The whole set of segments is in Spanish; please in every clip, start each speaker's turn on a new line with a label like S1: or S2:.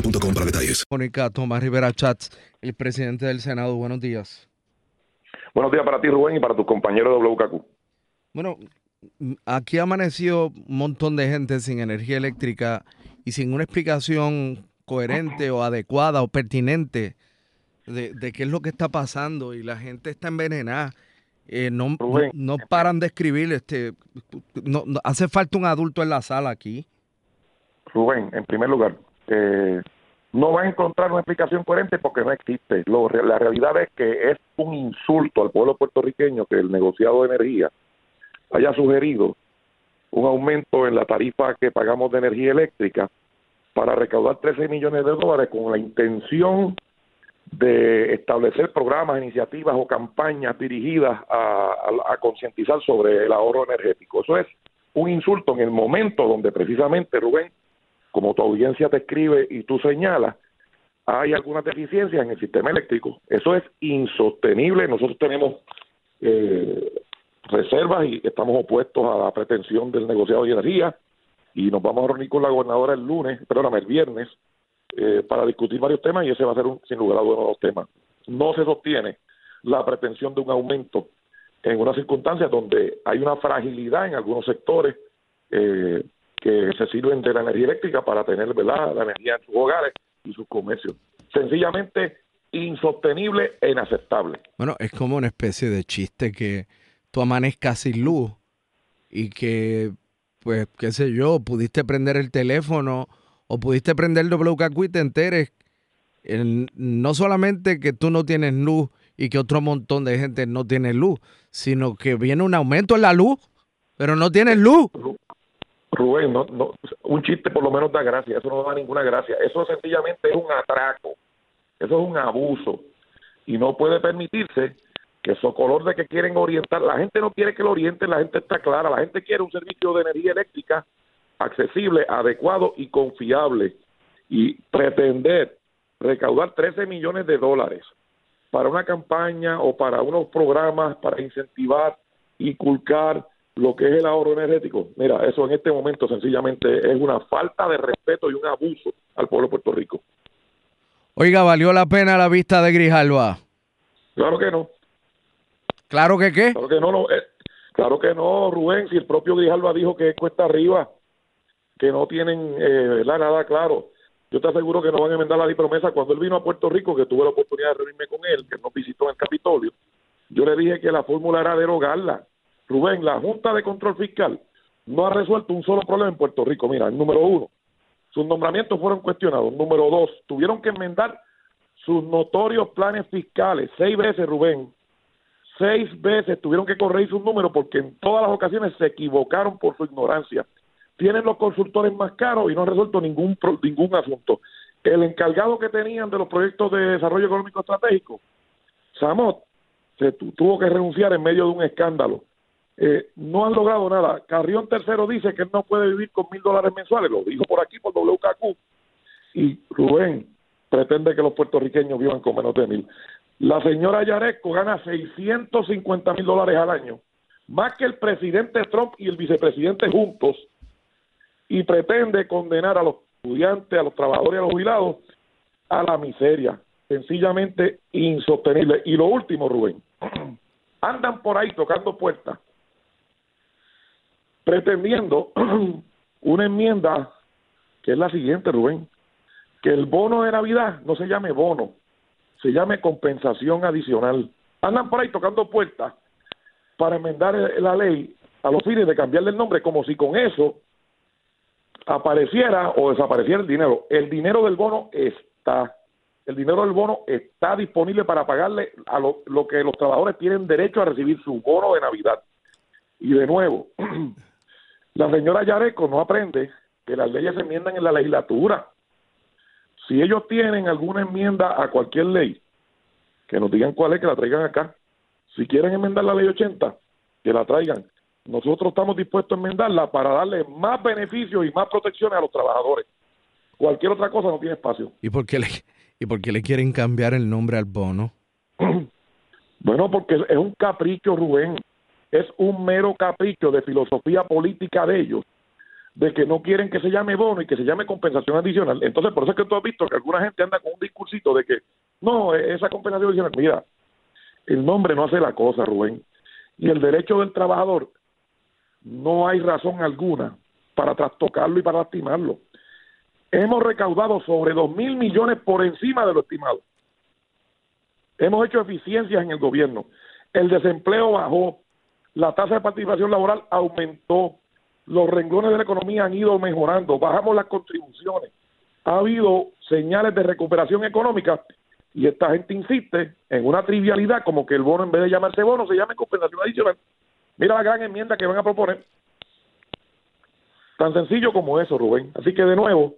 S1: boostmobile.com para detalles.
S2: Mónica Tomás Rivera Chats, el presidente del Senado. Buenos días.
S3: Buenos días para ti, Rubén, y para tus compañeros de WKQ.
S2: Bueno, aquí ha amanecido un montón de gente sin energía eléctrica y sin una explicación coherente o adecuada o pertinente de, de qué es lo que está pasando y la gente está envenenada. Eh, no, no,
S3: Rubén.
S2: no paran de escribir. Este, no, no- hace falta un adulto en la sala aquí.
S3: Rubén, en primer lugar, eh, no vas a encontrar una explicación coherente porque no existe. Lo- la realidad es que es un insulto al pueblo puertorriqueño que el negociado de energía haya sugerido un aumento en la tarifa que pagamos de energía eléctrica para recaudar 13 millones de dólares con la intención de establecer programas, iniciativas o campañas dirigidas a, a- a concientizar sobre el ahorro energético. Eso es un insulto en el momento donde precisamente, Rubén, como tu audiencia te escribe y tú señalas, hay algunas deficiencias en el sistema eléctrico. Eso es insostenible. Nosotros tenemos eh, reservas y estamos opuestos a la pretensión del negociado de energía y nos vamos a reunir con la gobernadora el lunes, perdóname, el viernes, eh, para discutir varios temas y ese va a ser un, sin lugar a dudas uno de los temas. No se sostiene la pretensión de un aumento en unas circunstancias donde hay una fragilidad en algunos sectores eh, que se sirven de la energía eléctrica para tener ¿verdad? la energía en sus hogares y sus comercios. Sencillamente insostenible e inaceptable.
S2: Bueno, es como una especie de chiste que tú amanezcas sin luz y que, pues, qué sé yo, pudiste prender el teléfono o pudiste prender el WKQ y te enteres en- no solamente que tú no tienes luz y que otro montón de gente no tiene luz, sino que viene un aumento en la luz, pero no tienes luz.
S3: Rubén, no, no, un chiste por lo menos da gracia, eso no da ninguna gracia. Eso sencillamente es un atraco, eso es un abuso y no puede permitirse que eso color de que quieren orientar, la gente no quiere que lo orienten, la gente está clara, la gente quiere un servicio de energía eléctrica accesible, adecuado y confiable y pretender recaudar 13 millones de dólares para una campaña o para unos programas para incentivar, inculcar lo que es el ahorro energético. Mira, eso en este momento sencillamente es una falta de respeto y un abuso al pueblo de Puerto Rico.
S2: Oiga, ¿valió la pena la vista de Grijalba?
S3: Claro que no.
S2: Claro que qué.
S3: Claro que no, no, eh, claro que no, Rubén, si el propio Grijalva dijo que es cuesta arriba, que no tienen eh, nada claro. Yo te aseguro que no van a enmendar la ley promesa. Cuando él vino a Puerto Rico, que tuve la oportunidad de reunirme con él, que nos visitó en el Capitolio, yo le dije que la fórmula era derogarla. Rubén, la Junta de Control Fiscal no ha resuelto un solo problema en Puerto Rico. Mira, número uno, sus nombramientos fueron cuestionados. Número dos, tuvieron que enmendar sus notorios planes fiscales. Seis veces, Rubén, seis veces tuvieron que corregir sus números porque en todas las ocasiones se equivocaron por su ignorancia. tienen los consultores más caros y no han resuelto ningún, ningún asunto. El encargado que tenían de los proyectos de desarrollo económico estratégico, Samot, se tu- tuvo que renunciar en medio de un escándalo. Eh, no han logrado nada. Carrión tercero dice que él no puede vivir con mil dólares mensuales, lo dijo por aquí por WKQ. Y Rubén pretende que los puertorriqueños vivan con menos de mil. La señora Yaresco gana 650 mil dólares al año, más que el presidente Trump y el vicepresidente juntos, y pretende condenar a los estudiantes, a los trabajadores y a los jubilados a la miseria. Sencillamente insostenible. Y lo último, Rubén, andan por ahí tocando puertas, pretendiendo una enmienda que es la siguiente, Rubén, que el bono de Navidad no se llame bono, se llame compensación adicional. Andan por ahí tocando puertas para enmendar la ley a los fines de cambiarle el nombre, como si con eso apareciera o desapareciera el dinero. El dinero del bono está. El dinero del bono está disponible para pagarle a lo, lo que los trabajadores tienen derecho a recibir su bono de Navidad. Y de nuevo, la señora Yareco no aprende que las leyes se enmiendan en la legislatura. Si ellos tienen alguna enmienda a cualquier ley, que nos digan cuál es, que la traigan acá. Si quieren enmendar la ley 80, que la traigan. Nosotros estamos dispuestos a enmendarla para darle más beneficios y más protecciones a los trabajadores. Cualquier otra cosa no tiene espacio.
S2: ¿Y por qué le, y por qué le quieren cambiar el nombre al bono?
S3: Bueno, porque es un capricho, Rubén. Es un mero capricho de filosofía política de ellos, de que no quieren que se llame bono y que se llame compensación adicional. Entonces, por eso es que tú has visto que alguna gente anda con un discursito de que, no, esa compensación adicional, mira, el nombre no hace la cosa, Rubén. Y el derecho del trabajador, no hay razón alguna para trastocarlo y para lastimarlo. Hemos recaudado sobre dos mil millones por encima de lo estimado. Hemos hecho eficiencias en el gobierno. El desempleo bajó, la tasa de participación laboral aumentó, los renglones de la economía han ido mejorando, bajamos las contribuciones, ha habido señales de recuperación económica y esta gente insiste en una trivialidad como que el bono en vez de llamarse bono se llame compensación adicional. Mira la gran enmienda que van a proponer. Tan sencillo como eso, Rubén. Así que de nuevo,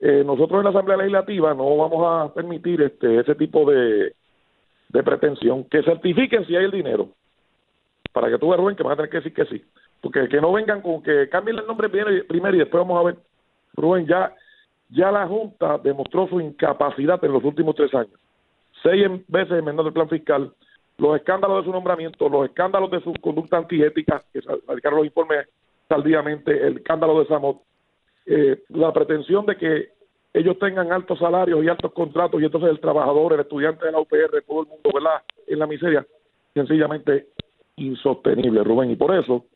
S3: eh, nosotros en la Asamblea Legislativa no vamos a permitir este ese tipo de, de pretensión. Que certifiquen si hay el dinero. Para que tú veas, Rubén, que van a tener que decir que sí. Porque que no vengan con que cambien el nombre primero, y después vamos a ver. Rubén, ya, ya la Junta demostró su incapacidad en los últimos tres años. Seis veces enmendando el plan fiscal, los escándalos de su nombramiento, los escándalos de su conducta antiética, que radicaron los informes tardíamente, el escándalo de Samot, eh, la pretensión de que ellos tengan altos salarios y altos contratos y entonces el trabajador, el estudiante de la UPR, todo el mundo, ¿verdad?, en la miseria, sencillamente insostenible, Rubén. Y por eso,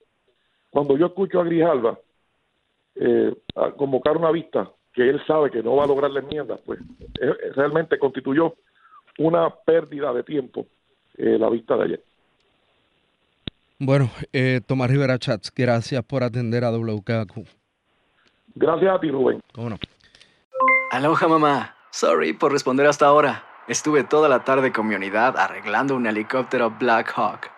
S3: cuando yo escucho a Grijalva eh, a convocar una vista que él sabe que no va a lograr la enmienda, pues eh, realmente constituyó una pérdida de tiempo eh, la vista de ayer.
S2: Bueno, eh, Tomás Rivera Chats, gracias por atender a WKQ.
S3: Gracias a ti, Rubén.
S2: ¿Cómo no?
S4: Aloha mamá. Sorry por responder hasta ahora. Estuve toda la tarde con mi unidad arreglando un helicóptero Black Hawk.